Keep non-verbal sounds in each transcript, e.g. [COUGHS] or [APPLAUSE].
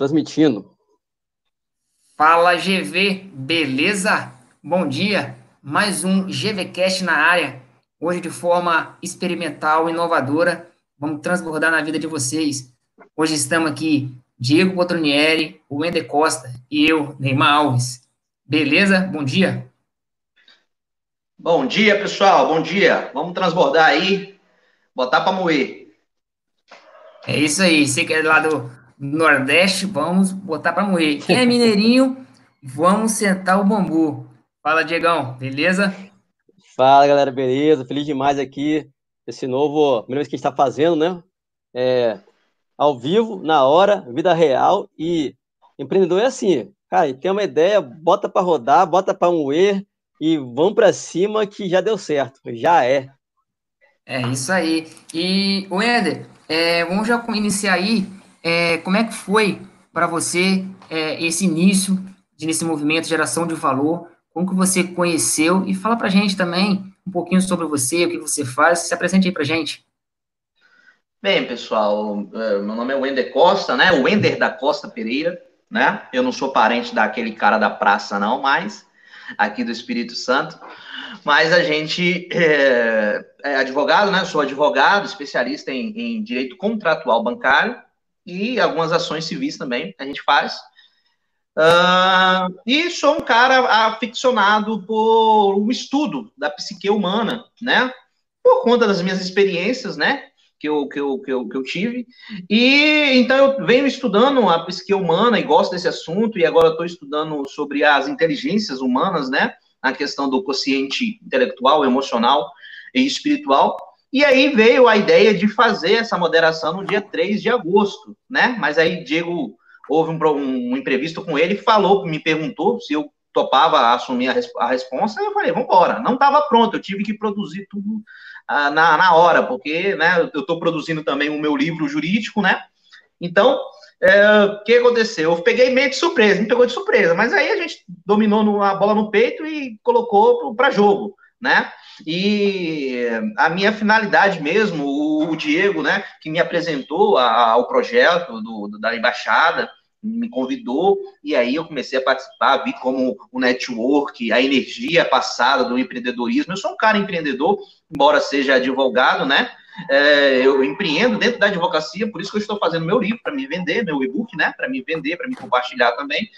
transmitindo. Fala GV, beleza? Bom dia, mais um GVCast na área, hoje de forma experimental, inovadora, vamos transbordar na vida de vocês. Hoje estamos aqui, Diego Potronieri, o Wender Costa e eu, Neymar Alves. Beleza? Bom dia. Bom dia, pessoal, bom dia. Vamos transbordar aí, botar para moer. É isso aí, você que é lá do Nordeste, vamos botar para morrer. Quem é mineirinho, vamos sentar o bambu. Fala, Diegão, beleza? Fala, galera, beleza? Feliz demais aqui. Esse novo, primeira vez que a gente está fazendo, né? É, ao vivo, na hora, vida real. E empreendedor é assim, cara, tem uma ideia, bota para rodar, bota para moer e vamos para cima que já deu certo, já é. É isso aí. E, Wender, é, vamos já iniciar aí é, como é que foi para você é, esse início de, nesse movimento geração de valor? Como que você conheceu? E fala para a gente também um pouquinho sobre você, o que você faz. Se apresente aí para gente. Bem, pessoal, é, meu nome é Wender Costa, né? O Wender da Costa Pereira, né? Eu não sou parente daquele cara da praça, não, mas aqui do Espírito Santo. Mas a gente é, é advogado, né? Sou advogado, especialista em, em direito contratual bancário e algumas ações civis também a gente faz. Uh, e sou um cara aficionado por um estudo da psique humana, né? Por conta das minhas experiências, né? Que eu, que, eu, que, eu, que eu tive. E então eu venho estudando a psique humana e gosto desse assunto, e agora estou estudando sobre as inteligências humanas, né? A questão do consciente intelectual, emocional e espiritual. E aí veio a ideia de fazer essa moderação no dia 3 de agosto, né? Mas aí Diego houve um, um imprevisto com ele, falou, me perguntou se eu topava assumir a, a responsa, e eu falei, vamos embora. Não estava pronto, eu tive que produzir tudo ah, na, na hora, porque né, eu estou produzindo também o meu livro jurídico, né? Então, é, o que aconteceu? Eu peguei meio de surpresa, me pegou de surpresa, mas aí a gente dominou no, a bola no peito e colocou para jogo, né? E a minha finalidade mesmo, o, Diego, né, que me apresentou ao projeto do, da embaixada, me convidou e aí eu comecei a participar, vi como o network, a energia passada do empreendedorismo. Eu sou um cara empreendedor, embora seja advogado, né? É, eu empreendo dentro da advocacia, por isso que eu estou fazendo meu livro para me vender, meu e-book, né? Para me vender, para me compartilhar também.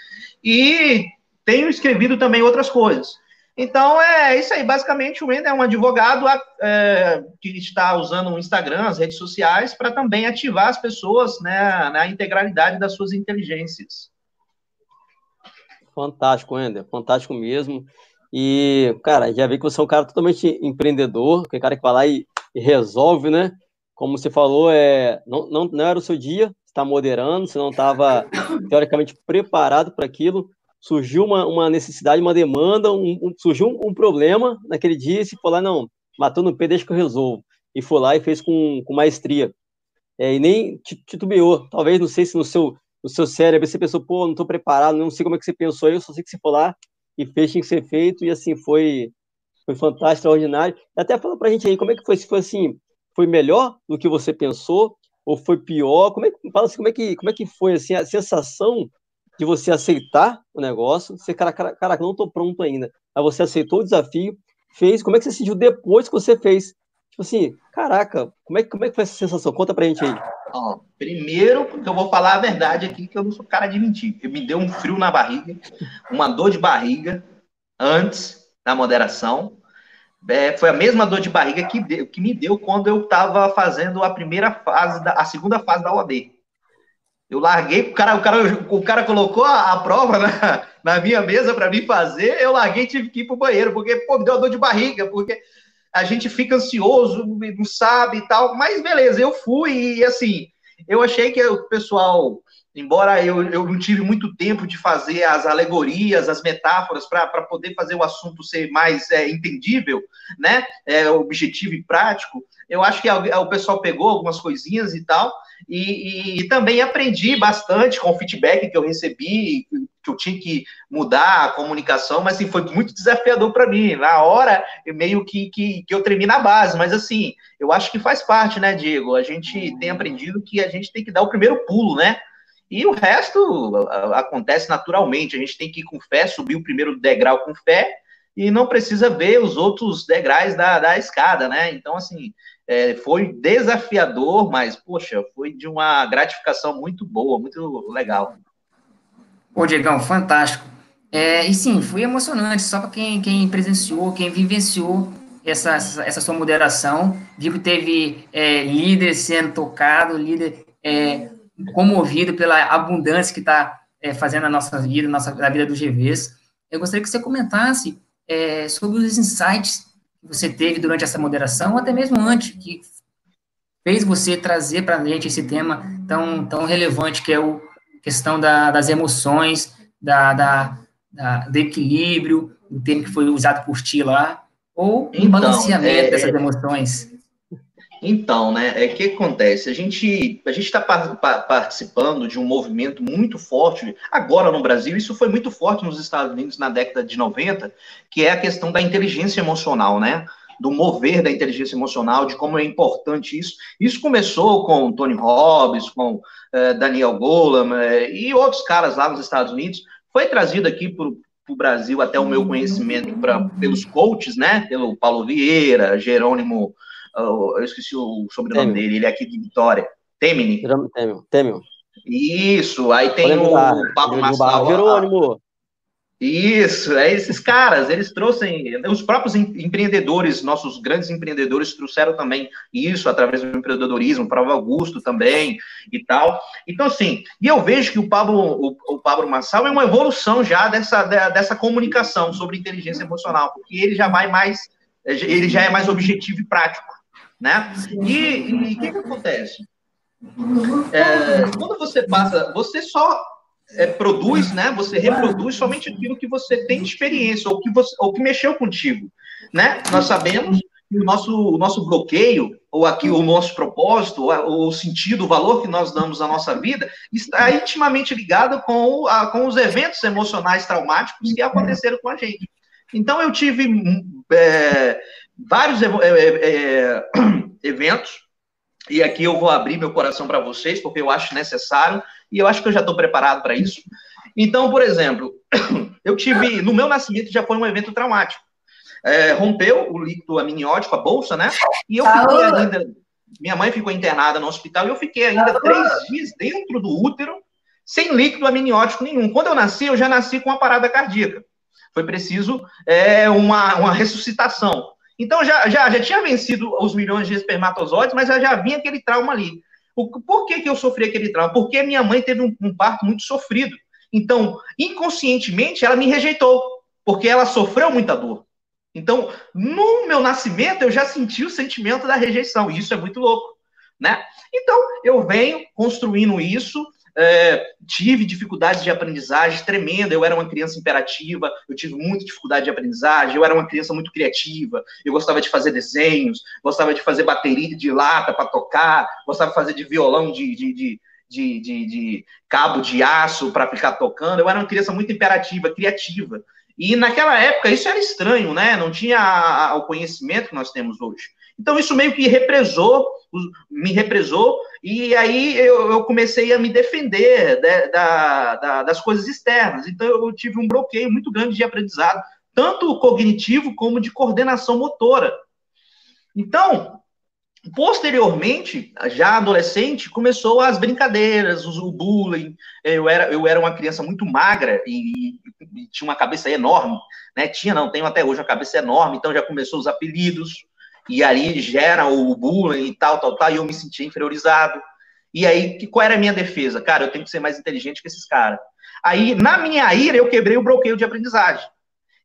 E tenho escrevido também outras coisas. Então, é isso aí. Basicamente, o Wender é um advogado é, que está usando o Instagram, as redes sociais, para também ativar as pessoas né, na integralidade das suas inteligências. Fantástico, Wender. Fantástico mesmo. E, cara, já vi que você é um cara totalmente empreendedor, que é cara que vai lá e, e resolve, né? Como você falou, é, não, não, não era o seu dia, está moderando, você não estava [COUGHS] teoricamente preparado para aquilo, surgiu uma, uma necessidade, uma demanda, um, um, surgiu um, um, problema naquele dia e se for lá, não, matou no pé, deixa que eu resolvo. E foi lá e fez com, com maestria. É, e nem titubeou. Talvez, não sei se no seu, no seu cérebro você pensou, pô, não estou preparado, não sei como é que você pensou, eu só sei que você foi lá e fez, tinha que ser feito, e assim, foi, foi fantástico, extraordinário. Até fala pra gente aí, como é que foi, se foi assim, foi melhor do que você pensou, ou foi pior? Como é fala assim, como é que, como é que foi, assim, a sensação de você aceitar o negócio, você, cara, cara, cara não estou pronto ainda. Aí você aceitou o desafio, fez, como é que você se sentiu depois que você fez? Tipo assim, caraca, como é, como é que foi essa sensação? Conta pra gente aí. Ó, primeiro, porque eu vou falar a verdade aqui, que eu não sou cara de mentir. Me deu um frio na barriga, uma dor de barriga antes da moderação. É, foi a mesma dor de barriga que, que me deu quando eu estava fazendo a primeira fase, da, a segunda fase da OAB. Eu larguei, o cara, o cara, o cara colocou a, a prova na, na minha mesa para mim fazer, eu larguei e tive que ir pro banheiro, porque, pô, me deu dor de barriga, porque a gente fica ansioso, não sabe e tal, mas beleza, eu fui e, assim, eu achei que o pessoal, embora eu, eu não tive muito tempo de fazer as alegorias, as metáforas, para poder fazer o assunto ser mais é, entendível, né, é, objetivo e prático, eu acho que o pessoal pegou algumas coisinhas e tal, e, e, e, também aprendi bastante com o feedback que eu recebi, que eu tinha que mudar a comunicação, mas assim, foi muito desafiador para mim. Na hora, meio que, que, que eu tremi na base, mas assim, eu acho que faz parte, né, Diego? A gente tem aprendido que a gente tem que dar o primeiro pulo, né? E o resto acontece naturalmente. A gente tem que ir com fé, subir o primeiro degrau com fé e não precisa ver os outros degraus da, da escada, né? Então, assim, é, foi desafiador, mas, poxa, foi de uma gratificação muito boa, muito legal. Ô, Diegão, fantástico. É, e sim, foi emocionante, só para quem, quem presenciou, quem vivenciou essa, essa sua moderação, viu que teve é, líder sendo tocado, líder é, comovido pela abundância que está é, fazendo a nossa vida, nossa, a vida dos GVs. Eu gostaria que você comentasse é, sobre os insights que você teve durante essa moderação, ou até mesmo antes, que fez você trazer para a gente esse tema tão, tão relevante que é a questão da, das emoções, da, da, da, do equilíbrio, o termo que foi usado por ti lá, ou então, balanceamento é, dessas emoções. Então, né, é que acontece, a gente a gente está participando de um movimento muito forte agora no Brasil, isso foi muito forte nos Estados Unidos na década de 90, que é a questão da inteligência emocional, né? Do mover da inteligência emocional, de como é importante isso. Isso começou com Tony Robbins, com uh, Daniel Goleman uh, e outros caras lá nos Estados Unidos. Foi trazido aqui para o Brasil, até o meu conhecimento, pra, pelos coaches, né? Pelo Paulo Vieira, Jerônimo eu esqueci o sobrenome dele, ele é aqui de Vitória. Temini. Temil. Temil. Isso, aí tem o Pablo Massal. Jerônimo. Isso, é esses caras, eles trouxeram, os próprios empreendedores, nossos grandes empreendedores trouxeram também isso através do empreendedorismo, Prova Augusto também e tal. Então, assim, e eu vejo que o Pablo, o, o Pablo Massal é uma evolução já dessa, dessa comunicação sobre inteligência emocional, porque ele já vai mais, ele já é mais objetivo e prático né? E o que, que acontece? É, quando você passa, você só é, produz, né? Você reproduz somente aquilo que você tem experiência ou que você, ou que mexeu contigo, né? Nós sabemos que o nosso, o nosso bloqueio ou aqui o nosso propósito, o sentido, o valor que nós damos à nossa vida está intimamente ligado com, a, com os eventos emocionais traumáticos que aconteceram com a gente. Então eu tive é, vários é, é, [CLEARS THROAT] eventos, e aqui eu vou abrir meu coração para vocês, porque eu acho necessário, e eu acho que eu já estou preparado para isso. Então, por exemplo, [CLEARS THROAT] eu tive, no meu nascimento já foi um evento traumático. É, rompeu o líquido amniótico, a bolsa, né? E eu fiquei ainda, minha mãe ficou internada no hospital, e eu fiquei ainda três dias dentro do útero, sem líquido amniótico nenhum. Quando eu nasci, eu já nasci com uma parada cardíaca. Foi preciso é, uma, uma ressuscitação. Então já, já, já tinha vencido os milhões de espermatozoides, mas já, já vinha aquele trauma ali. O, por que, que eu sofri aquele trauma? Porque minha mãe teve um, um parto muito sofrido. Então, inconscientemente, ela me rejeitou, porque ela sofreu muita dor. Então, no meu nascimento, eu já senti o sentimento da rejeição, e isso é muito louco, né? Então, eu venho construindo isso, é, tive dificuldades de aprendizagem tremenda. Eu era uma criança imperativa, eu tive muita dificuldade de aprendizagem. Eu era uma criança muito criativa. Eu gostava de fazer desenhos, gostava de fazer bateria de lata para tocar, gostava de fazer de violão de, de, de de, de, de, cabo de aço para ficar tocando. Eu era uma criança muito imperativa, criativa. E naquela época isso era estranho, né? Não tinha o conhecimento que nós temos hoje. Então isso meio que represou, me represou, e aí eu, eu comecei a me defender de, da, da, das coisas externas. Então eu tive um bloqueio muito grande de aprendizado, tanto cognitivo como de coordenação motora. Então, posteriormente, já adolescente, começou as brincadeiras, o bullying. Eu era, eu era uma criança muito magra e, e tinha uma cabeça enorme, né? Tinha, não, tenho até hoje uma cabeça enorme, então já começou os apelidos e aí gera o bullying e tal, tal, tal, e eu me sentia inferiorizado. E aí, que, qual era a minha defesa? Cara, eu tenho que ser mais inteligente que esses caras. Aí, na minha ira, eu quebrei o bloqueio de aprendizagem.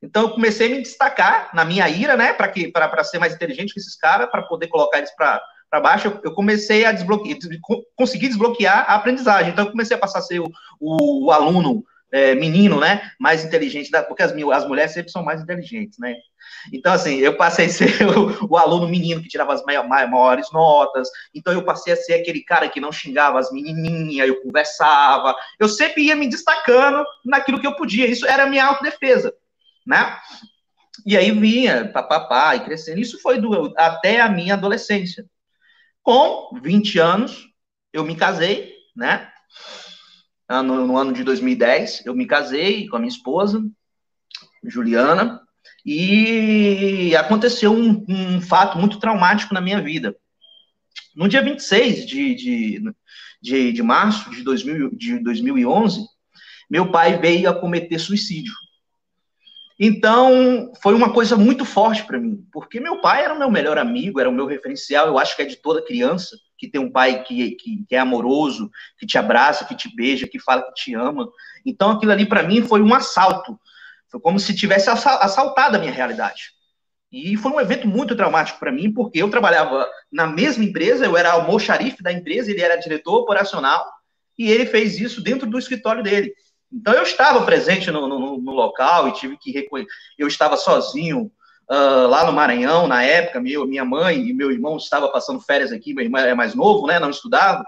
Então, eu comecei a me destacar na minha ira, né, para ser mais inteligente que esses caras, para poder colocar eles para baixo. Eu, eu, comecei a desbloquear, conseguir desbloquear a aprendizagem. Então, eu comecei a passar a ser o, o, o aluno é, menino, né, mais inteligente, da, porque as, as mulheres sempre são mais inteligentes, né. Então, assim, eu passei a ser [LAUGHS] o, o aluno menino que tirava as maiores notas, então eu passei a ser aquele cara que não xingava as menininhas, eu conversava, eu sempre ia me destacando naquilo que eu podia, isso era a minha autodefesa, né? E aí vinha, papapá, e crescendo, isso foi do, até a minha adolescência. Com 20 anos, eu me casei, né? No, no ano de 2010. Eu me casei com a minha esposa, Juliana, e aconteceu um, um, fato muito traumático na minha vida. No dia 26 de, de, de, de março de, 2000, de 2011, meu pai veio a cometer suicídio. Então, foi uma coisa muito forte para mim, porque meu pai era o meu melhor amigo, era o meu referencial, eu acho que é de toda criança, que tem um pai que, que, que é amoroso, que te abraça, que te beija, que fala que te ama. Então, aquilo ali para mim foi um assalto, foi como se tivesse assaltado a minha realidade. E foi um evento muito traumático para mim, porque eu trabalhava na mesma empresa, eu era almoxarife da empresa, ele era diretor operacional, e ele fez isso dentro do escritório dele. Então eu estava presente no, no, no local e tive que recolher. Eu estava sozinho uh, lá no Maranhão na época. Meu, minha mãe e meu irmão estavam passando férias aqui. Meu irmão é mais novo, né? Não estudava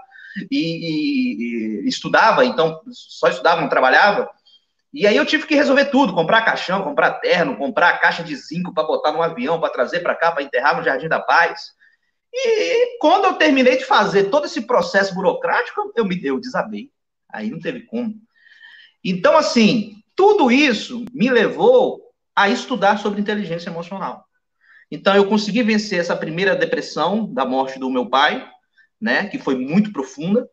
e, e, e estudava, então só estudava, não trabalhava. E aí eu tive que resolver tudo, comprar caixão, comprar terno, comprar caixa de zinco para botar no avião, para trazer para cá, para enterrar no Jardim da Paz. E quando eu terminei de fazer todo esse processo burocrático, eu me deu, desabei. Aí não teve como. Então, assim, tudo isso me levou a estudar sobre inteligência emocional. Então, eu consegui vencer essa primeira depressão da morte do meu pai, né, que foi muito profunda.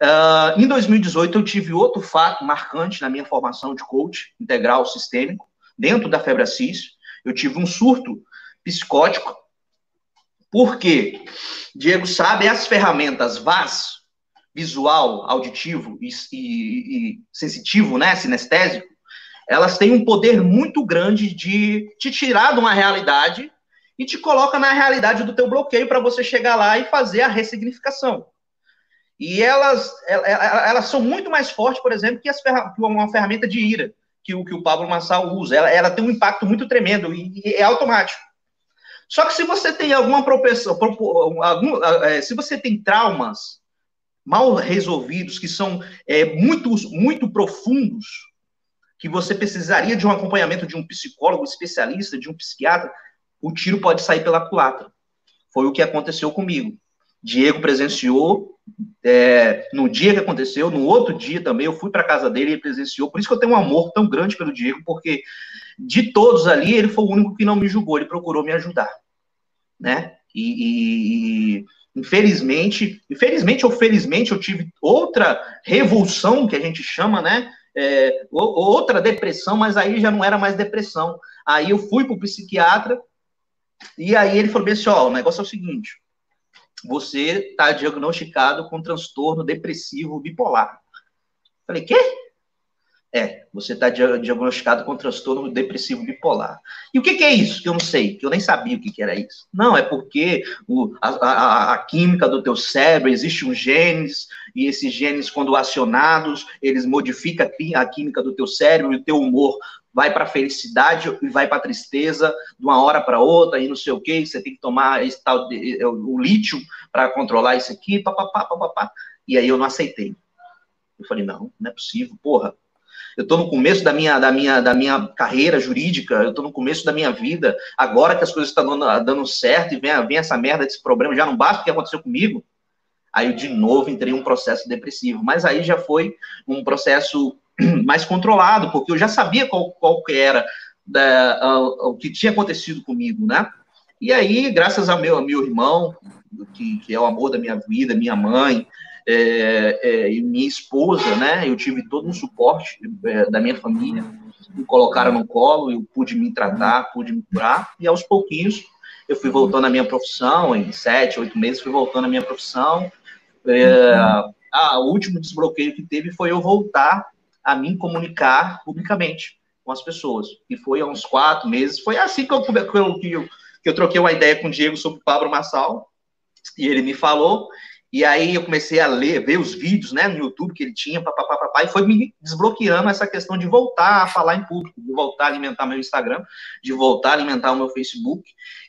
Uh, em 2018, eu tive outro fato marcante na minha formação de coach integral sistêmico, dentro da Febracis. Eu tive um surto psicótico, porque, Diego sabe, as ferramentas VAS, visual, auditivo e, e, e sensitivo, né, sinestésico, elas têm um poder muito grande de te tirar de uma realidade e te coloca na realidade do teu bloqueio para você chegar lá e fazer a ressignificação. E elas, elas são muito mais fortes, por exemplo, que, as ferra que uma ferramenta de ira que o, que o Pablo Massal usa. Ela, ela tem um impacto muito tremendo e, e é automático. Só que se você tem alguma propensão, algum, é, se você tem traumas mal resolvidos, que são é, muito, muito profundos, que você precisaria de um acompanhamento de um psicólogo especialista, de um psiquiatra, o tiro pode sair pela culatra. Foi o que aconteceu comigo. Diego presenciou é, no dia que aconteceu, no outro dia também, eu fui para casa dele e ele presenciou. Por isso que eu tenho um amor tão grande pelo Diego, porque de todos ali, ele foi o único que não me julgou, ele procurou me ajudar. Né? e, e Infelizmente, infelizmente ou felizmente, eu tive outra revolução, que a gente chama, né? É, outra depressão, mas aí já não era mais depressão. Aí eu fui para o psiquiatra, e aí ele falou assim: ó, o negócio é o seguinte, você está diagnosticado com transtorno depressivo bipolar. Falei, quê? É, você está diagnosticado com transtorno depressivo bipolar. E o que, que, é isso? Que eu não sei, que eu nem sabia o que, que era isso. Não, é porque o, a, a, a, química do teu cérebro, existe um genes, e esses genes, quando acionados, eles modificam a química do teu cérebro, e o teu humor vai para felicidade e vai para tristeza de uma hora para outra, e não sei o que, você tem que tomar esse tal de, é, o lítio para controlar isso aqui, papapá, papapá. E aí eu não aceitei. Eu falei, não, não é possível, porra eu estou no começo da minha, da, minha, da minha carreira jurídica, eu estou no começo da minha vida, agora que as coisas estão dando, dando certo e vem, vem essa merda desse problema, já não basta o que aconteceu comigo, aí eu de novo entrei em um processo depressivo, mas aí já foi um processo [CLEARS THROAT] mais controlado, porque eu já sabia qual, qual que era da, uh, o que tinha acontecido comigo, né? E aí, graças ao meu, meu irmão, que, que é o amor da minha vida, minha mãe, é, é, e minha esposa, né? Eu tive todo um suporte é, da minha família, me colocaram no colo, eu pude me tratar, pude me curar, e aos pouquinhos eu fui voltando à minha profissão, em sete, oito meses fui voltando à minha profissão. É, a, o último desbloqueio que teve foi eu voltar a me comunicar publicamente com as pessoas, e foi há uns quatro meses, foi assim que eu, que eu, que eu, que eu troquei uma ideia com o Diego sobre o Pablo Massal, e ele me falou, e aí eu comecei a ler, ver os vídeos, né, no YouTube que ele tinha, papapá, papá, e foi me desbloqueando essa questão de voltar a falar em público, de voltar a alimentar meu Instagram, de voltar a alimentar o meu Facebook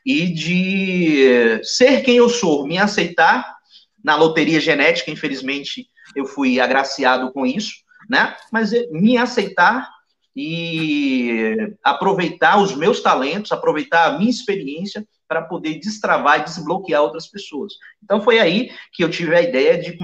e de ser quem eu sou, me aceitar na loteria genética, infelizmente eu fui agraciado com isso, né? Mas me aceitar e aproveitar os meus talentos, aproveitar a minha experiência para poder destravar e desbloquear outras pessoas. Então foi aí que eu tive a ideia de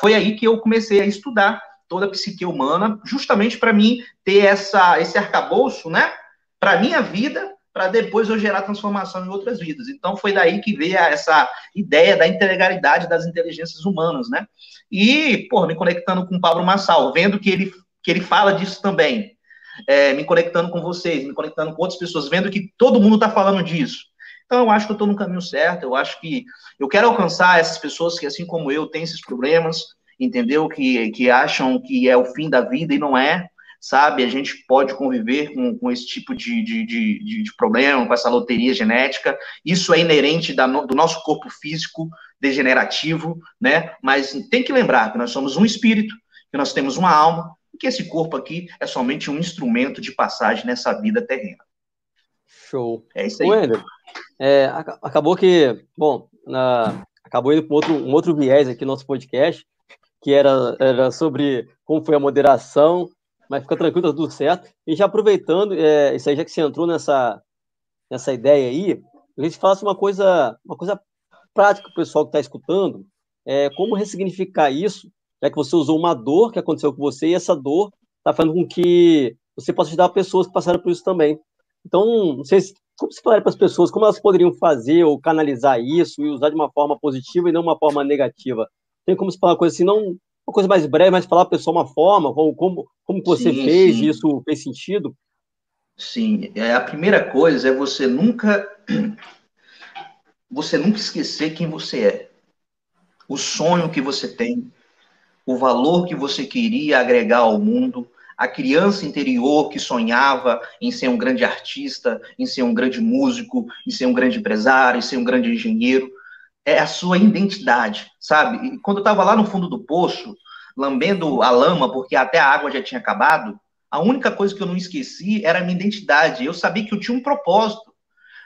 foi aí que eu comecei a estudar toda a psique humana, justamente para mim ter essa, esse arcabouço, né? Para minha vida, para depois eu gerar transformação em outras vidas. Então foi daí que veio essa ideia da integralidade das inteligências humanas, né? E, pô, me conectando com o Pablo Massal, vendo que ele, que ele fala disso também, é, me conectando com vocês, me conectando com outras pessoas, vendo que todo mundo está falando disso. Então, eu acho que eu estou no caminho certo, eu acho que eu quero alcançar essas pessoas que, assim como eu, têm esses problemas, entendeu? Que, que acham que é o fim da vida e não é, sabe? A gente pode conviver com, com esse tipo de, de, de, de, problema, com essa loteria genética. Isso é inerente da, do nosso corpo físico degenerativo, né? Mas tem que lembrar que nós somos um espírito, que nós temos uma alma, e que esse corpo aqui é somente um instrumento de passagem nessa vida terrena. Show. É isso aí. É, acabou que, bom, na, acabou indo para outro, um outro viés aqui no nosso podcast, que era, era sobre como foi a moderação mas fica tranquilo, tá tudo certo. E já aproveitando, é, isso aí, já que você entrou nessa, nessa ideia aí, a gente falasse uma coisa, uma coisa prática para o pessoal que está escutando, é, como ressignificar isso, já que você usou uma dor que aconteceu com você, e essa dor está fazendo com que você possa ajudar pessoas que passaram por isso também. Então, não sei se, como se falar para as pessoas, como elas poderiam fazer ou canalizar isso e usar de uma forma positiva e não uma forma negativa. Tem como se falar uma coisa assim, não uma coisa mais breve, mas falar para a pessoa uma forma, como, como, como você sim, fez, sim. isso fez sentido? Sim, é, a primeira coisa é você nunca [CLEARS THROAT] você nunca esquecer quem você é. O sonho que você tem, o valor que você queria agregar ao mundo, a criança interior que sonhava em ser um grande artista, em ser um grande músico, em ser um grande empresário, em ser um grande engenheiro é a sua identidade, sabe? E quando eu estava lá no fundo do poço, lambendo a lama, porque até a água já tinha acabado, a única coisa que eu não esqueci era a minha identidade. Eu sabia que eu tinha um propósito.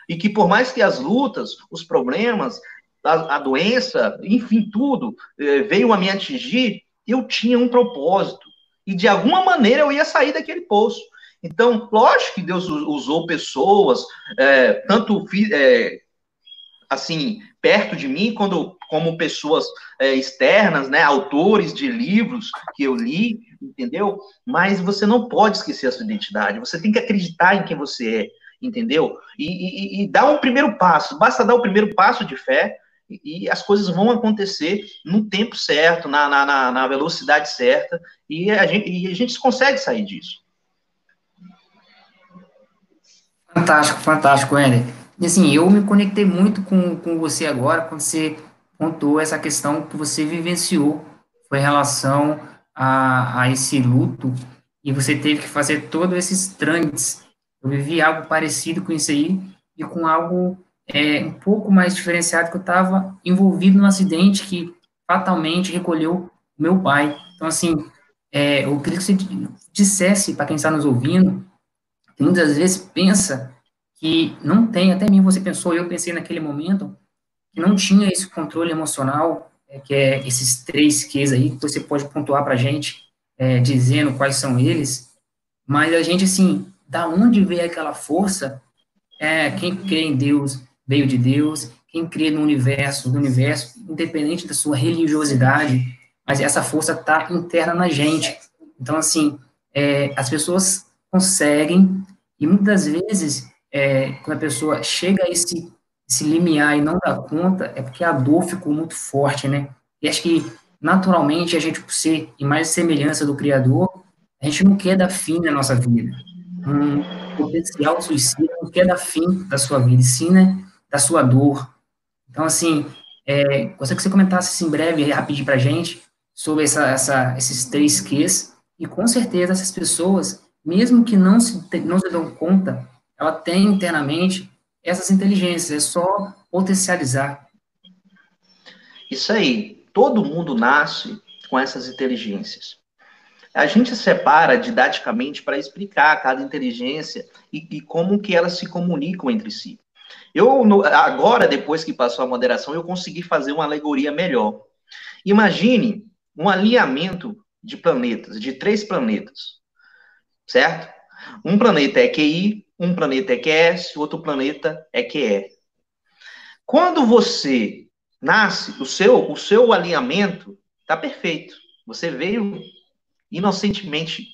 E que por mais que as lutas, os problemas, a, a doença, enfim, tudo, eh, veio a me atingir, eu tinha um propósito. E de alguma maneira eu ia sair daquele poço. Então, lógico que Deus usou pessoas, é, tanto é, assim, perto de mim, quando, como pessoas é, externas, né, autores de livros que eu li, entendeu? Mas você não pode esquecer a sua identidade, você tem que acreditar em quem você é, entendeu? E, e, e dar um primeiro passo, basta dar o primeiro passo de fé, e as coisas vão acontecer no tempo certo, na, na, na velocidade certa, e a, gente, e a gente consegue sair disso. Fantástico, fantástico, Ender. E assim, eu me conectei muito com, com você agora, quando você contou essa questão que você vivenciou, foi em relação a, a esse luto, e você teve que fazer todos esses trâmites. Eu vivi algo parecido com isso aí, e com algo é, um pouco mais diferenciado, que eu estava envolvido num acidente que fatalmente recolheu meu pai. Então, assim, é, eu queria que você dissesse para quem está nos ouvindo, que muitas vezes pensa que não tem, até mim você pensou, eu pensei naquele momento, que não tinha esse controle emocional, é, que é esses três Qs aí, que você pode pontuar para a gente, é, dizendo quais são eles, mas a gente, assim, da onde veio aquela força, é, quem crê em Deus veio de Deus, quem crê no universo, do universo, independente da sua religiosidade, mas essa força está interna na gente. Então, assim, é, as pessoas conseguem, e muitas vezes é, quando a pessoa chega a esse, esse limiar e não dá conta, é porque a dor ficou muito forte, né? E acho que, naturalmente, a gente, por ser em mais semelhança do Criador, a gente não quer dar fim na nossa vida. Um potencial suicida não quer dar fim da sua vida, sim, né? Da sua dor. Então, assim, é, gostaria que você comentasse assim, em breve, rapidinho pra gente, sobre essa, essa, esses três Qs, e com certeza essas pessoas, mesmo que não se, não se dão conta ela tem internamente essas inteligências, é só potencializar. Isso aí, todo mundo nasce com essas inteligências. A gente separa didaticamente para explicar cada inteligência e, e, como que elas se comunicam entre si. Eu agora, depois que passou a moderação, eu consegui fazer uma alegoria melhor. Imagine um alinhamento de planetas, de três planetas, certo? Um planeta é QI, um planeta é QS, outro planeta é QE. Quando você nasce, o seu, o seu alinhamento está perfeito. Você veio inocentemente.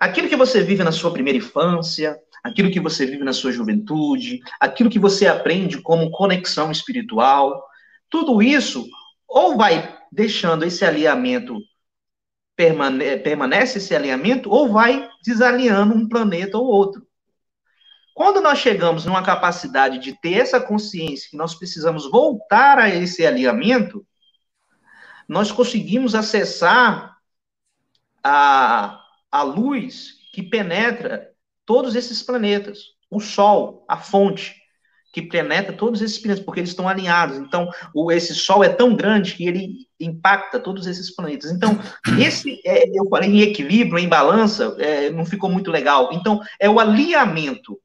Aquilo que você vive na sua primeira infância, aquilo que você vive na sua juventude, aquilo que você aprende como conexão espiritual, tudo isso ou vai deixando esse alinhamento permane permanece esse alinhamento ou vai desalinhando um planeta ou outro. Quando nós chegamos numa capacidade de ter essa consciência que nós precisamos voltar a esse alinhamento, nós conseguimos acessar a, a luz que penetra todos esses planetas, o Sol, a fonte que penetra todos esses planetas, porque eles estão alinhados. Então, o, esse Sol é tão grande que ele impacta todos esses planetas. Então, [COUGHS] esse, é, eu falei em equilíbrio, em balança, é, não ficou muito legal. Então, é o alinhamento.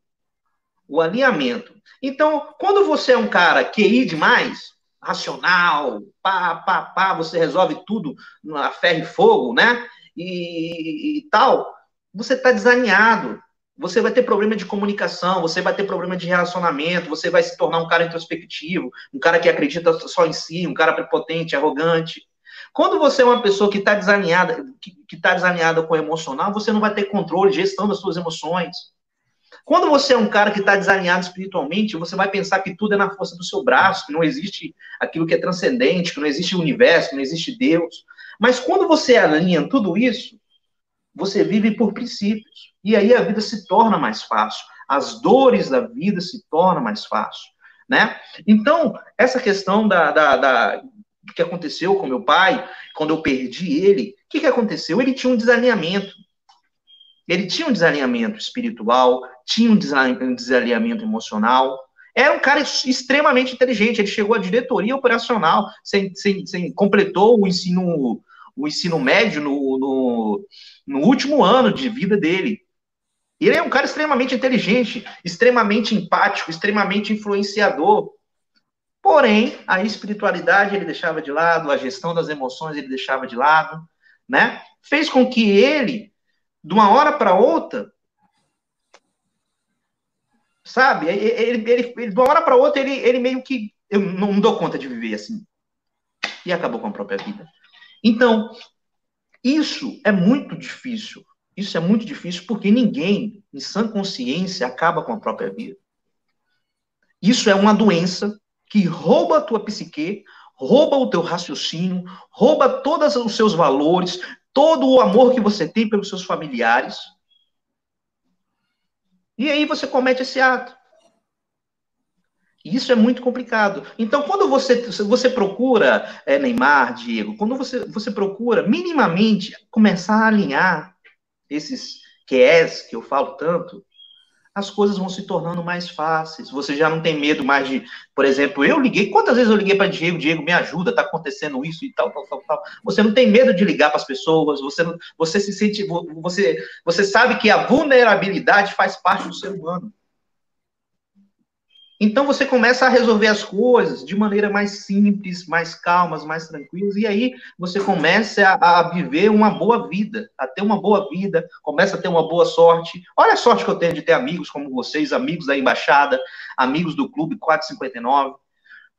O alinhamento. Então, quando você é um cara QI demais, racional, pá, pá, pá, você resolve tudo na ferro e fogo, né? E, e tal, você está desalinhado você vai ter problema de comunicação, você vai ter problema de relacionamento, você vai se tornar um cara introspectivo, um cara que acredita só em si, um cara prepotente, arrogante. Quando você é uma pessoa que está desalinhada, que está desalinhada com o emocional, você não vai ter controle, gestão das suas emoções. Quando você é um cara que está desalinhado espiritualmente, você vai pensar que tudo é na força do seu braço, que não existe aquilo que é transcendente, que não existe o universo, que não existe Deus. Mas quando você alinha tudo isso, você vive por princípios. E aí a vida se torna mais fácil. As dores da vida se tornam mais fácil, né? Então, essa questão da, da, da que aconteceu com meu pai, quando eu perdi ele, o que, que aconteceu? Ele tinha um desalinhamento. Ele tinha um desalinhamento espiritual, tinha um desalinhamento emocional. Era um cara extremamente inteligente. Ele chegou à diretoria operacional, sem, sem, sem completou o ensino, o ensino médio no, no, no último ano de vida dele. Ele é um cara extremamente inteligente, extremamente empático, extremamente influenciador. Porém, a espiritualidade ele deixava de lado, a gestão das emoções ele deixava de lado, né? Fez com que ele, de uma hora para outra, sabe? Ele, ele, ele, de uma hora para outra, ele, ele meio que. Eu não dou conta de viver assim. E acabou com a própria vida. Então, isso é muito difícil isso é muito difícil porque ninguém, em sã consciência, acaba com a própria vida. Isso é uma doença que rouba a tua psique, rouba o teu raciocínio, rouba todos os seus valores, todo o amor que você tem pelos seus familiares. E aí você comete esse ato. Isso é muito complicado. Então, quando você, você procura, é, Neymar, Diego, quando você, você procura minimamente começar a alinhar esses QS que eu falo tanto, as coisas vão se tornando mais fáceis. Você já não tem medo mais de, por exemplo, eu liguei, quantas vezes eu liguei para Diego, Diego, me ajuda, tá acontecendo isso e tal, tal, tal, tal. Você não tem medo de ligar para as pessoas, você você se sente, você, você sabe que a vulnerabilidade faz parte do ser humano. Então você começa a resolver as coisas de maneira mais simples, mais calmas, mais tranquilas, e aí você começa a, a, viver uma boa vida, a ter uma boa vida, começa a ter uma boa sorte. Olha a sorte que eu tenho de ter amigos como vocês, amigos da embaixada, amigos do Clube 459.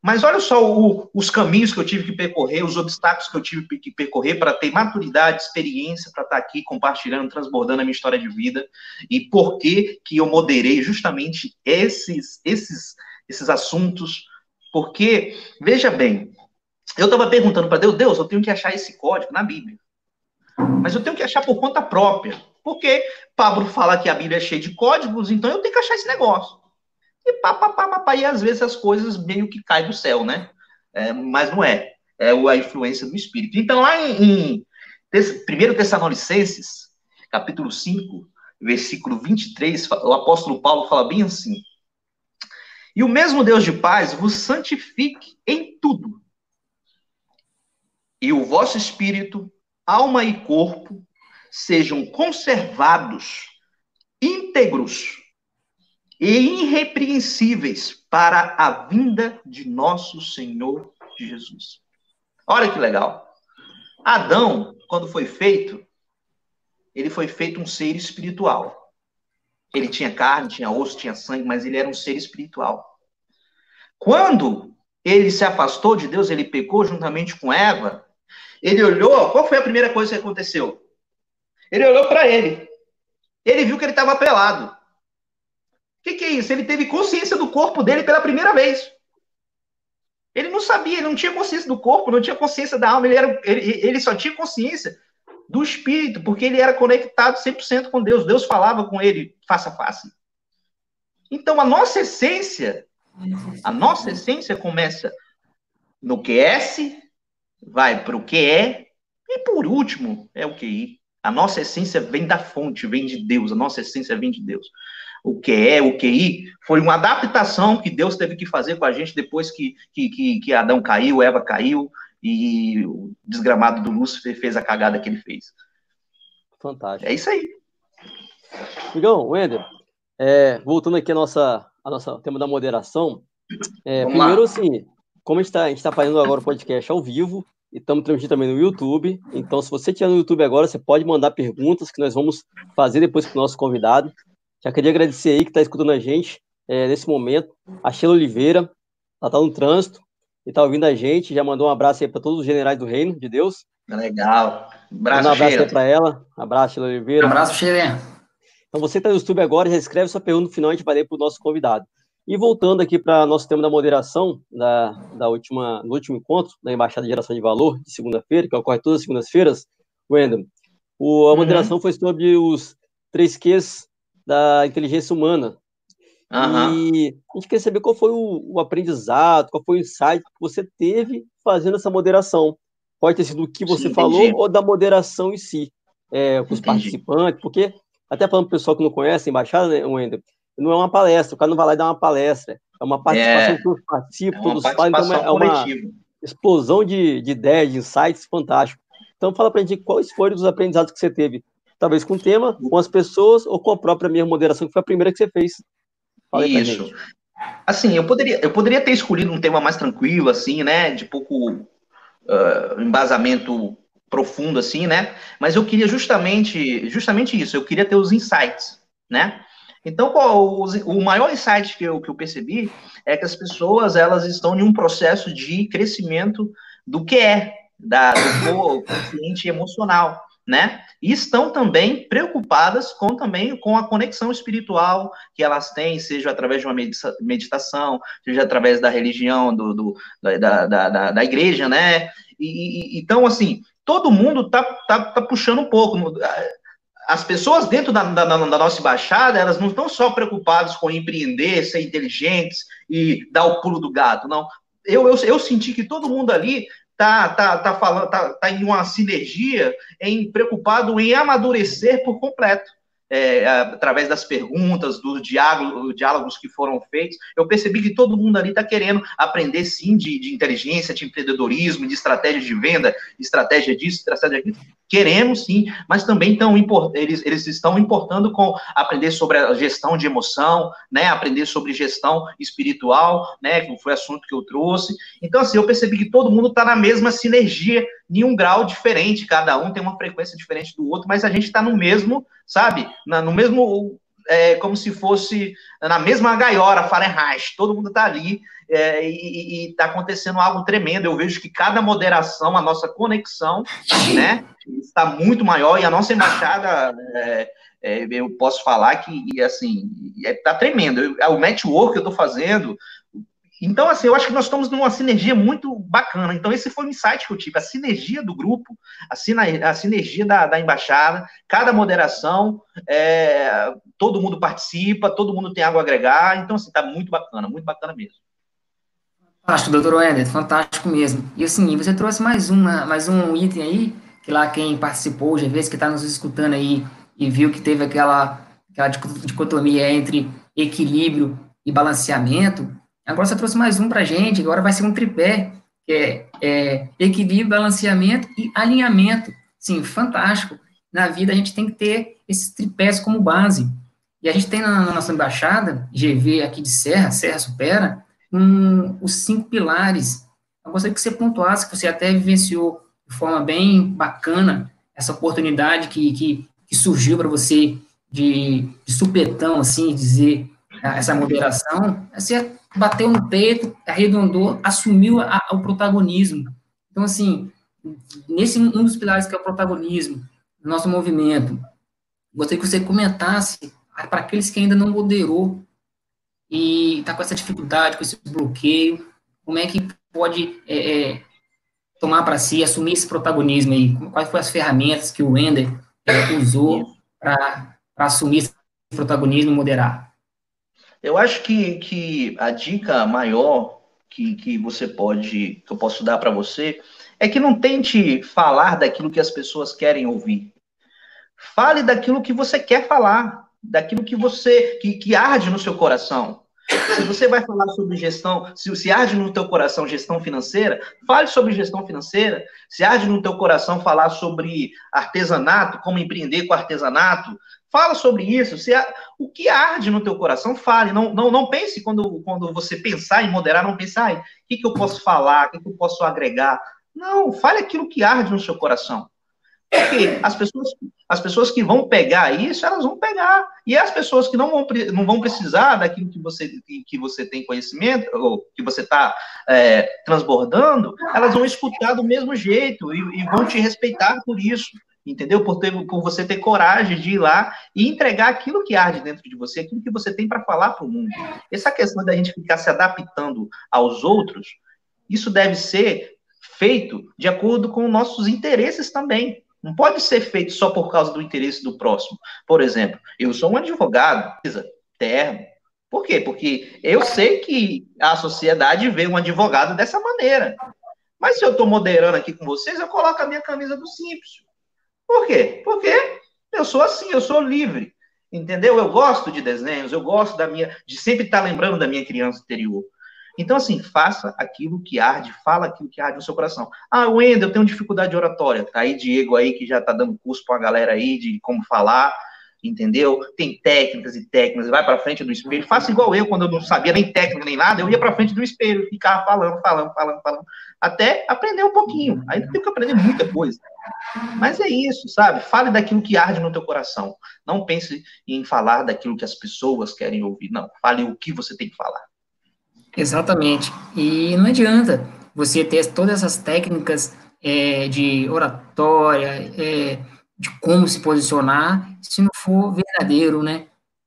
Mas olha só o, os caminhos que eu tive que percorrer, os obstáculos que eu tive que percorrer para ter maturidade, experiência, para estar tá aqui compartilhando, transbordando a minha história de vida. E por que que eu moderei justamente esses, esses, esses assuntos? Porque, veja bem, eu estava perguntando para Deus, Deus, eu tenho que achar esse código na Bíblia. Mas eu tenho que achar por conta própria. Porque Pablo fala que a Bíblia é cheia de códigos, então eu tenho que achar esse negócio. E pá, pá, pá, pá, pá, e às vezes as coisas meio que caem do céu, né? É, mas não é. É a influência do Espírito. Então, lá em, em 1 Tessalonicenses, capítulo 5, versículo 23, o apóstolo Paulo fala bem assim: E o mesmo Deus de paz vos santifique em tudo, e o vosso espírito, alma e corpo sejam conservados íntegros e irrepreensíveis para a vinda de nosso Senhor Jesus. Olha que legal. Adão, quando foi feito, ele foi feito um ser espiritual. Ele tinha carne, tinha osso, tinha sangue, mas ele era um ser espiritual. Quando ele se afastou de Deus, ele pecou juntamente com Eva, Ele olhou, qual foi a primeira coisa que aconteceu? Ele olhou para ele. Ele viu que ele estava pelado. O que, que é isso? Ele teve consciência do corpo dele pela primeira vez. Ele não sabia, ele não tinha consciência do corpo, não tinha consciência da alma, ele, era, ele, ele só tinha consciência do espírito, porque ele era conectado 100% com Deus. Deus falava com ele face a face. Então, a nossa essência, a nossa essência começa no QS, vai para o QE, e por último é o QI. A nossa essência vem da fonte, vem de Deus, a nossa essência vem de Deus. O QE, o QI, foi uma adaptação que Deus teve que fazer com a gente depois que, que, que, que Adão caiu, Eva caiu, e o desgramado do Lúcifer fez a cagada que ele fez. Fantástico. É isso aí. Migão, Wender, é, voltando aqui a nossa, a nossa tema da moderação, é, primeiro, lá. assim, como a gente está tá fazendo agora o podcast ao vivo, e estamos transmitindo também no YouTube, então se você estiver no YouTube agora, você pode mandar perguntas que nós vamos fazer depois para o nosso convidado. Já queria agradecer aí que está escutando a gente é, nesse momento, a Sheila Oliveira, ela está no trânsito e está ouvindo a gente, já mandou um abraço aí para todos os generais do reino de Deus. Legal. Abraço, um abraço para ela. Abraço, Sheila Oliveira. Um abraço, Sheila. Então você está no YouTube agora, já escreve sua pergunta no final, a gente vai ler para o nosso convidado. E voltando aqui para nosso tema da moderação, da, da última, no último encontro da Embaixada de Geração de Valor, de segunda-feira, que ocorre todas as segundas-feiras, Wendel, a uhum. moderação uhum. foi sobre os três Qs da inteligência humana. Uhum. E a gente quer saber qual foi o, o, aprendizado, qual foi o insight que você teve fazendo essa moderação. Pode ter sido o que você Sim, falou ou da moderação em si, é, com os entendi. participantes, porque até falando para o pessoal que não conhece a embaixada, né, Wendel, não é uma palestra, o cara não vai lá e dá uma palestra, é uma participação é, que todos participam, é todos falam, então é uma explosão de, de ideias, de insights fantástico. Então fala para a gente quais foram os aprendizados que você teve, talvez com o tema, com as pessoas ou com a própria minha moderação, que foi a primeira que você fez. Fala Isso. Assim, eu poderia, eu poderia ter escolhido um tema mais tranquilo, assim, né, de pouco uh, embasamento profundo, assim, né, mas eu queria justamente, justamente isso, eu queria ter os insights, né, então, o, o maior insight que eu, que eu percebi é que as pessoas elas estão em um processo de crescimento do que é, da, do consciente emocional, né? E estão também preocupadas com também com a conexão espiritual que elas têm, seja através de uma meditação, seja através da religião, do, do da, da, da, da, igreja, né? E, e, então, assim, todo mundo tá, tá, tá puxando um pouco as pessoas dentro da, da, da, nossa embaixada, elas não estão só preocupadas com empreender, ser inteligentes e dar o pulo do gato, não. Eu, eu, eu senti que todo mundo ali tá, tá, tá falando, tá, tá em uma sinergia, em preocupado em amadurecer por completo é, através das perguntas, dos diálogos, que foram feitos, eu percebi que todo mundo ali está querendo aprender sim de, de, inteligência, de empreendedorismo, de estratégia de venda, estratégia disso, estratégia daquilo. Queremos sim, mas também estão eles, eles estão importando com aprender sobre a gestão de emoção, né? Aprender sobre gestão espiritual, né? Que foi assunto que eu trouxe. Então, assim, eu percebi que todo mundo está na mesma sinergia em um grau diferente, cada um tem uma frequência diferente do outro, mas a gente está no mesmo, sabe? Na, no mesmo, é, como se fosse na mesma gaiola Fahrenheit, todo mundo está ali é, e está acontecendo algo tremendo. Eu vejo que cada moderação, a nossa conexão, né, está muito maior e a nossa embaixada. É, é, eu posso falar que, assim, está é, tremendo. Eu, o network que eu estou fazendo, então, assim, eu acho que nós estamos numa sinergia muito bacana. Então, esse foi o insight que eu tive, a sinergia do grupo, a, sinergia da, da, embaixada, cada moderação, é, todo mundo participa, todo mundo tem algo a agregar. Então, assim, está muito bacana, muito bacana mesmo. Fantástico, doutor Wender, fantástico mesmo. E assim, você trouxe mais, uma, mais um item aí, que lá quem participou, já vê que está nos escutando aí e viu que teve aquela, aquela dicotomia entre equilíbrio e balanceamento, Agora você trouxe mais um para a gente, agora vai ser um tripé, que é, é, equilíbrio, balanceamento e alinhamento. Sim, fantástico. Na vida a gente tem que ter esses tripés como base. E a gente tem na, na nossa embaixada, GV aqui de Serra, Serra Supera, um, os cinco pilares. Eu gostaria que você pontuasse, que você até vivenciou de forma bem bacana essa oportunidade que, que, que surgiu para você de, de supetão, assim, dizer essa moderação. Você bateu no peito, arredondou, assumiu a, o protagonismo. Então, assim, nesse um dos pilares que é o protagonismo do nosso movimento, gostaria que você comentasse para aqueles que ainda não moderou e está com essa dificuldade, com esse bloqueio, como é que pode é, é, tomar para si, assumir esse protagonismo aí? Quais foram as ferramentas que o Wender é, usou para assumir esse protagonismo e moderar? Eu acho que, que a dica maior que, que você pode, que eu posso dar para você, é que não tente falar daquilo que as pessoas querem ouvir. Fale daquilo que você quer falar, daquilo que você que, que arde no seu coração. Se você vai falar sobre gestão, se, se arde no teu coração gestão financeira, fale sobre gestão financeira. Se arde no teu coração falar sobre artesanato, como empreender com artesanato, fala sobre isso. Se, o que arde no teu coração, fale. Não, não, não pense quando, quando você pensar em moderar, não pense, o que, que eu posso falar, o que, que eu posso agregar. Não, fale aquilo que arde no seu coração. Porque as pessoas, as pessoas que vão pegar isso, elas vão pegar. E as pessoas que não vão, não vão precisar daquilo que você, que você tem conhecimento, ou que você está é, transbordando, elas vão escutar do mesmo jeito e, e vão te respeitar por isso entendeu? Por, ter, por você ter coragem de ir lá e entregar aquilo que arde dentro de você, aquilo que você tem para falar para o mundo. Essa questão da gente ficar se adaptando aos outros, isso deve ser feito de acordo com nossos interesses também. Não pode ser feito só por causa do interesse do próximo. Por exemplo, eu sou um advogado, terno. Por quê? Porque eu sei que a sociedade vê um advogado dessa maneira. Mas se eu estou moderando aqui com vocês, eu coloco a minha camisa do simples. Por quê? Porque eu sou assim, eu sou livre. Entendeu? Eu gosto de desenhos, eu gosto da minha, de sempre estar lembrando da minha criança interior. Então, assim, faça aquilo que arde, fala aquilo que arde no seu coração. Ah, Wendel, eu tenho dificuldade de oratória. Tá aí Diego aí, que já tá dando curso para a galera aí de como falar, entendeu? Tem técnicas e técnicas, vai para frente do espelho. Faça igual eu, quando eu não sabia nem técnica nem nada, eu ia para frente do espelho, ficava falando, falando, falando, falando, até aprender um pouquinho. Aí tem que aprender muita coisa. Mas é isso, sabe? Fale daquilo que arde no teu coração. Não pense em falar daquilo que as pessoas querem ouvir. Não, fale o que você tem que falar. Exatamente. E não adianta você ter todas essas técnicas é, de oratória, é, de como se posicionar, se não for verdadeiro, né?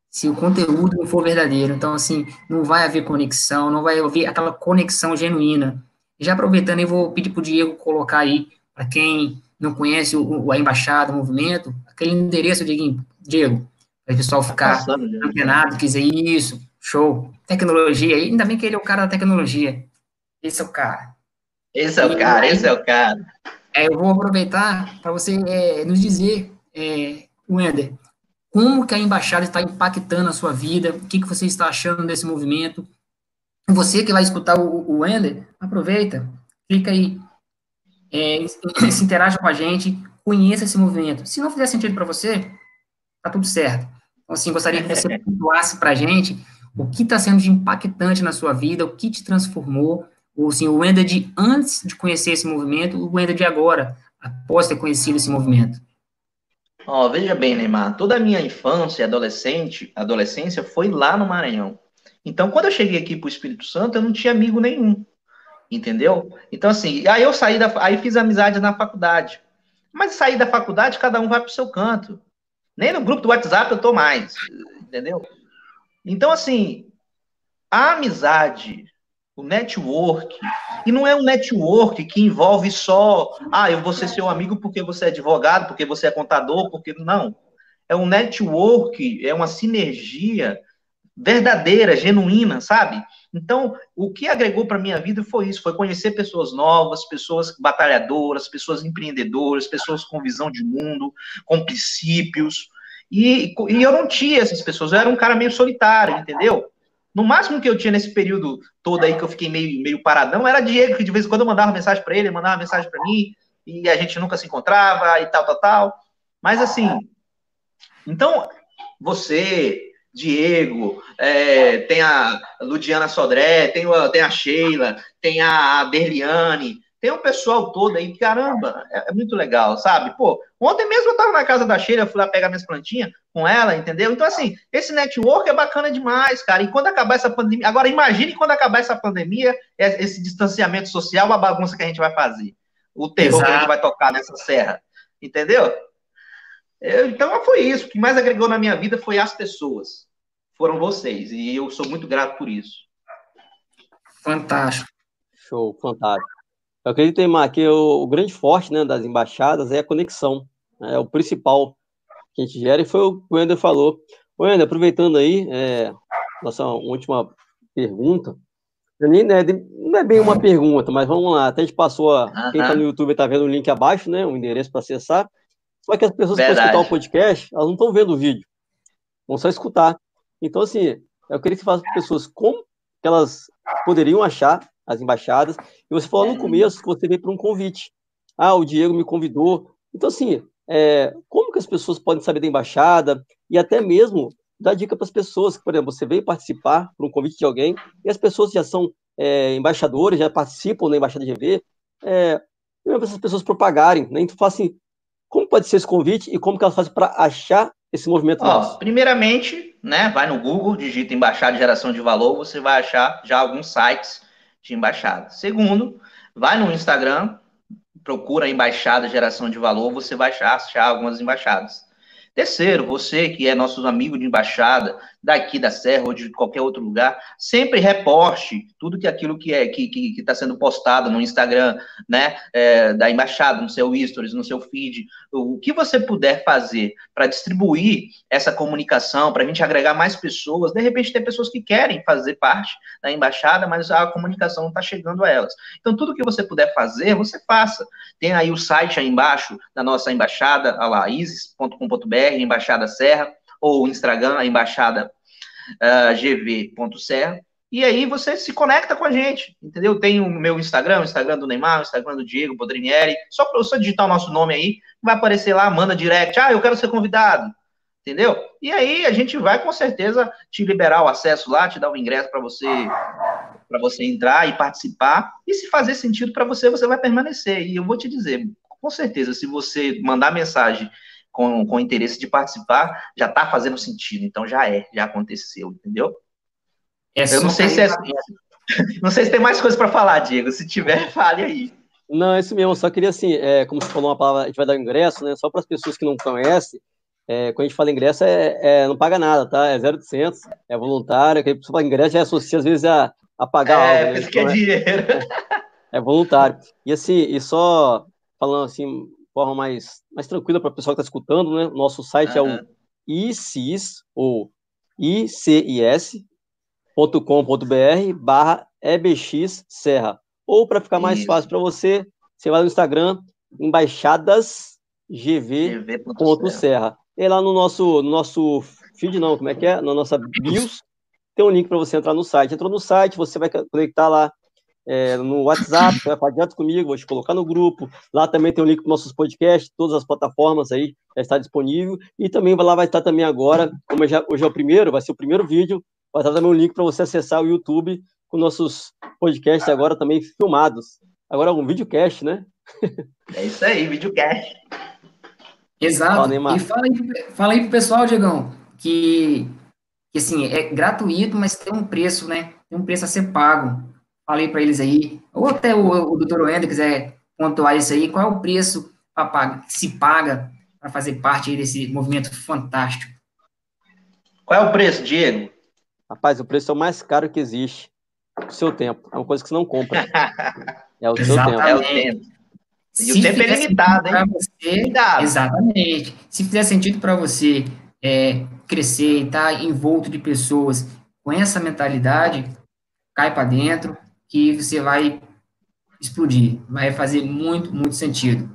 Se o conteúdo não for verdadeiro. Então, assim, não vai haver conexão, não vai haver aquela conexão genuína. Já aproveitando, eu vou pedir para o Diego colocar aí, para quem não conhece o, a embaixada, o movimento, aquele endereço, Diego, Diego para o pessoal ficar tá antenado, quiser isso, Show. Tecnologia, ainda bem que ele é o cara da tecnologia. Esse é o cara. Esse é o cara, esse é o cara. É, eu vou aproveitar para você é, nos dizer, é, Wender, como que a embaixada está impactando a sua vida, o que, que você está achando desse movimento. Você que vai escutar o, o Wender, aproveita, clica aí, é, [COUGHS] se interaja com a gente, conheça esse movimento. Se não fizer sentido para você, tá tudo certo. Então, assim, gostaria que você [LAUGHS] pontuasse para a gente o que está sendo de impactante na sua vida, o que te transformou, ou assim, o Wender de antes de conhecer esse movimento, o Wender de agora, após ter conhecido esse movimento. Ó, oh, veja bem, Neymar, toda a minha infância e adolescente, adolescência foi lá no Maranhão. Então, quando eu cheguei aqui para o Espírito Santo, eu não tinha amigo nenhum, entendeu? Então, assim, aí eu saí da, aí fiz amizade na faculdade. Mas sair da faculdade, cada um vai para o seu canto. Nem no grupo do WhatsApp eu tô mais, entendeu? Então, assim, a amizade, o network, e não é um network que envolve só, ah, eu vou ser seu amigo porque você é advogado, porque você é contador, porque. Não. É um network, é uma sinergia verdadeira, genuína, sabe? Então, o que agregou para minha vida foi isso, foi conhecer pessoas novas, pessoas batalhadoras, pessoas empreendedoras, pessoas com visão de mundo, com princípios, e, e eu não tinha essas pessoas, eu era um cara meio solitário, entendeu? No máximo que eu tinha nesse período todo aí que eu fiquei meio, meio paradão era Diego, que de vez em quando eu mandava mensagem para ele, ele mandava mensagem para mim, e a gente nunca se encontrava e tal, tal, tal. Mas assim, então, você, Diego, é, tem a Ludiana Sodré, tem, a, tem a Sheila, tem a Berliane, tem um pessoal todo aí, caramba, é, é, muito legal, sabe? Pô, ontem mesmo eu tava na casa da Sheila, fui lá pegar minhas plantinhas com ela, entendeu? Então, assim, esse network é bacana demais, cara. E quando acabar essa pandemia. Agora, imagine quando acabar essa pandemia, esse distanciamento social, a bagunça que a gente vai fazer. o terror Exato. que a gente vai tocar nessa serra. Entendeu? Eu, então foi isso. O que mais agregou na minha vida foi as pessoas. Foram vocês. E eu sou muito grato por isso. Fantástico. Show, fantástico. Eu acredito, Neymar, que o, o grande forte né, das embaixadas é a conexão. Né, é o principal que a gente gera, e foi o que o Ender falou. O Ender, aproveitando aí, é, nossa última pergunta, né, não é bem uma pergunta, mas vamos lá. Até a gente passou, a, quem está no YouTube está vendo o link abaixo, né? O endereço para acessar. Só que as pessoas Verdade. que vão escutar o podcast, elas não estão vendo o vídeo. Vão só escutar. Então, assim, eu queria que você falasse para as pessoas como elas poderiam achar as embaixadas. E você falou no começo que você veio para um convite. Ah, o Diego me convidou. Então, assim, é, como que as pessoas podem saber da embaixada e até mesmo dar dica para as pessoas, que, por exemplo, você veio participar por um convite de alguém e as pessoas já são é, embaixadores, já participam da Embaixada GV, é, para essas pessoas propagarem, né? Então, fala assim, como pode ser esse convite e como que elas fazem para achar esse movimento Ó? Primeiramente, né, vai no Google, digita Embaixada de Geração de Valor, você vai achar já alguns sites de embaixada. Segundo, vai no Instagram, procura Embaixada Geração de Valor, você vai achar, achar algumas embaixadas. Terceiro, você que é nosso amigo de embaixada, daqui da Serra ou de qualquer outro lugar, sempre reporte tudo que aquilo que é que está sendo postado no Instagram, né, é, da embaixada, no seu stories, no seu feed, o que você puder fazer para distribuir essa comunicação, para a gente agregar mais pessoas. De repente, tem pessoas que querem fazer parte da embaixada, mas a comunicação não está chegando a elas. Então, tudo que você puder fazer, você faça. Tem aí o site aí embaixo da nossa embaixada, lá, isis.com.br, Embaixada Serra ou Instagram, a embaixada uh, ah, gv.serra. E aí você se conecta com a gente, entendeu? Tem o meu Instagram, o Instagram do Neymar, o Instagram do Diego Podrinieri. Só você digitar o nosso nome aí, vai aparecer lá, manda direct. Ah, eu quero ser convidado. Entendeu? E aí a gente vai com certeza te liberar o acesso lá, te dar o ingresso para você para você entrar e participar. E se fazer sentido para você, você vai permanecer. E eu vou te dizer, com certeza, se você mandar mensagem com, com interesse de participar, já está fazendo sentido. Então já é, já aconteceu, entendeu? É eu não sei se é, [LAUGHS] não sei se tem mais coisa para falar, Diego. Se tiver, [LAUGHS] fale aí. Não, é isso mesmo. Eu só queria assim, é, como você falou uma palavra, a gente vai dar ingresso, né? Só para as pessoas que não conhecem. É, quando a gente fala ingresso, é, é, não paga nada, tá? É 0,800, é voluntário. Que a pessoa fala ingresso já associa às vezes a, a pagar é, algo. Né? que é então, é dinheiro. [LAUGHS] É, voluntário. E assim, e só falando assim, forma mais, mais tranquila para o pessoal que está escutando, né? Nosso site uhum. é o icis, ou icis.com.br barra ebx serra. Ou para ficar mais Isso. fácil para você, você vai no Instagram, embaixadasgv.serra. E lá no nosso, no nosso feed, não, como é que é? Na nossa [LAUGHS] bios, tem um link para você entrar no site. Entrou no site, você vai conectar lá é, no WhatsApp, vai falar direto comigo, vou te colocar no grupo. Lá também tem o um link para nossos podcasts, todas as plataformas aí já está disponível. E também lá vai estar também agora, como já, hoje é o primeiro, vai ser o primeiro vídeo, vai estar também um link para você acessar o YouTube com nossos podcasts agora também filmados. Agora é um videocast, né? É isso aí, videocast. Exato. Fala, e fala aí, fala aí pro pessoal, Diegão, que, que assim, é gratuito, mas tem um preço, né? Tem um preço a ser pago falei para eles aí, ou até o, o doutor Wender quiser pontuar isso aí, qual é o preço que se paga para fazer parte desse movimento fantástico? Qual é o preço, Diego? Rapaz, o preço é o mais caro que existe. O seu tempo. É uma coisa que você não compra. [LAUGHS] É o seu tempo. É o tempo. E Se o tempo é limitado, hein? Você, exatamente. Se fizer sentido para você é, crescer e estar tá envolto de pessoas com essa mentalidade, cai para dentro, que você vai explodir. Vai fazer muito, muito sentido.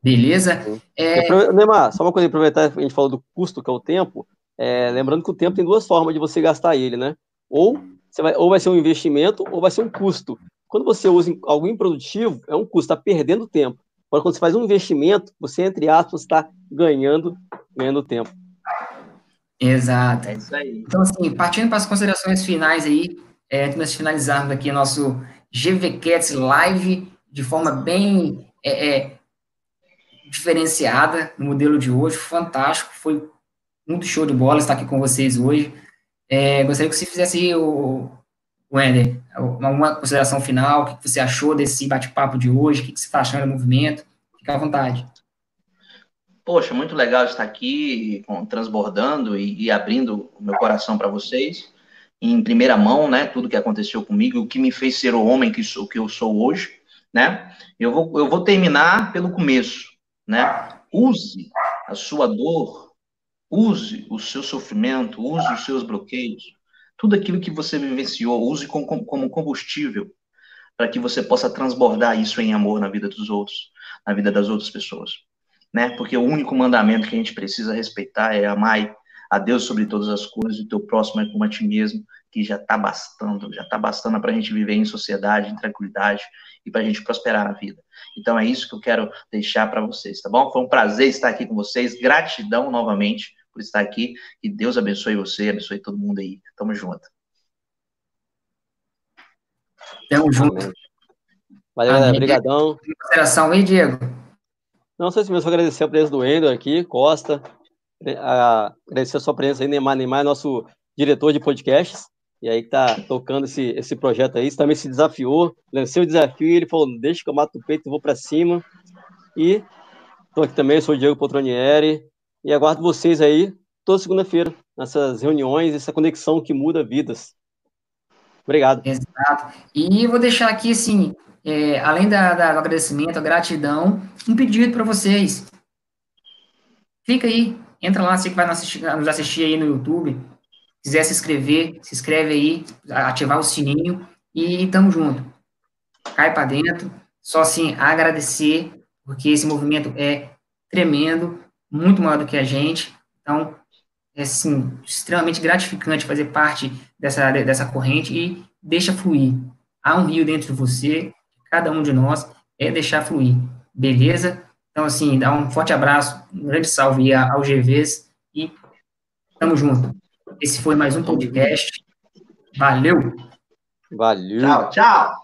Beleza? É... Neymar, só uma coisa, aproveitar, a gente falou do custo, que é o tempo. É, lembrando que o tempo tem duas formas de você gastar ele, né? Ou, você vai, ou vai ser um investimento, ou vai ser um custo. Quando você usa algo improdutivo, é um custo, está perdendo tempo. Agora, quando você faz um investimento, você, entre aspas, está ganhando, ganhando tempo. Exato. É isso aí. Então, assim, partindo para as considerações finais aí, é, antes de finalizarmos aqui nosso GVCats Live de forma bem é, é, diferenciada no modelo de hoje, fantástico, foi muito show de bola estar aqui com vocês hoje. É, gostaria que você fizesse o, Wender, uma consideração final, o que você achou desse bate-papo de hoje, o que você está achando do movimento? Fica à vontade. Poxa, muito legal estar aqui transbordando e, e abrindo o meu coração para vocês em primeira mão, né? Tudo que aconteceu comigo, o que me fez ser o homem que sou que eu sou hoje, né? Eu vou, eu vou terminar pelo começo, né? Use a sua dor, use o seu sofrimento, use os seus bloqueios, tudo aquilo que você vivenciou, use como, como combustível para que você possa transbordar isso em amor na vida dos outros, na vida das outras pessoas, né? Porque o único mandamento que a gente precisa respeitar é amar a Deus sobre todas as coisas, e o teu próximo é como a ti mesmo, que já está bastando, já está bastando para a gente viver em sociedade, em tranquilidade e para a gente prosperar na vida. Então é isso que eu quero deixar para vocês, tá bom? Foi um prazer estar aqui com vocês, gratidão novamente por estar aqui, e Deus abençoe você, abençoe todo mundo aí. Tamo junto. Tamo junto. Valeu, galera. Obrigadão. Consideração aí, Diego? Não sei se mesmo agradecer a presença do Endo aqui, Costa, agradecer a sua presença aí, Neymar. Neymar é nosso diretor de podcasts, e aí tá tocando esse, esse projeto aí. Você também se desafiou, lancei o desafio ele falou: deixa que eu mato o peito vou para cima. E tô aqui também, sou o Diego Potronieri, e aguardo vocês aí toda segunda-feira, nessas reuniões, essa conexão que muda vidas. Obrigado. Exato. E vou deixar aqui, assim, é, além da, da, do agradecimento, a gratidão, um pedido para vocês. Clica aí, entra lá, você que vai nos assistir, nos assistir aí no YouTube, quiser se inscrever, se inscreve aí, ativar o sininho e tamo junto. Cai para dentro, só assim agradecer, porque esse movimento é tremendo, muito maior do que a gente. Então, é assim, extremamente gratificante fazer parte dessa, dessa corrente e deixa fluir. Há um rio dentro de você, cada um de nós é deixar fluir. Beleza? Então, assim, dá um forte abraço, um grande salve ao GVs e tamo junto. Esse foi mais um podcast. Valeu! Valeu! Tchau, tchau!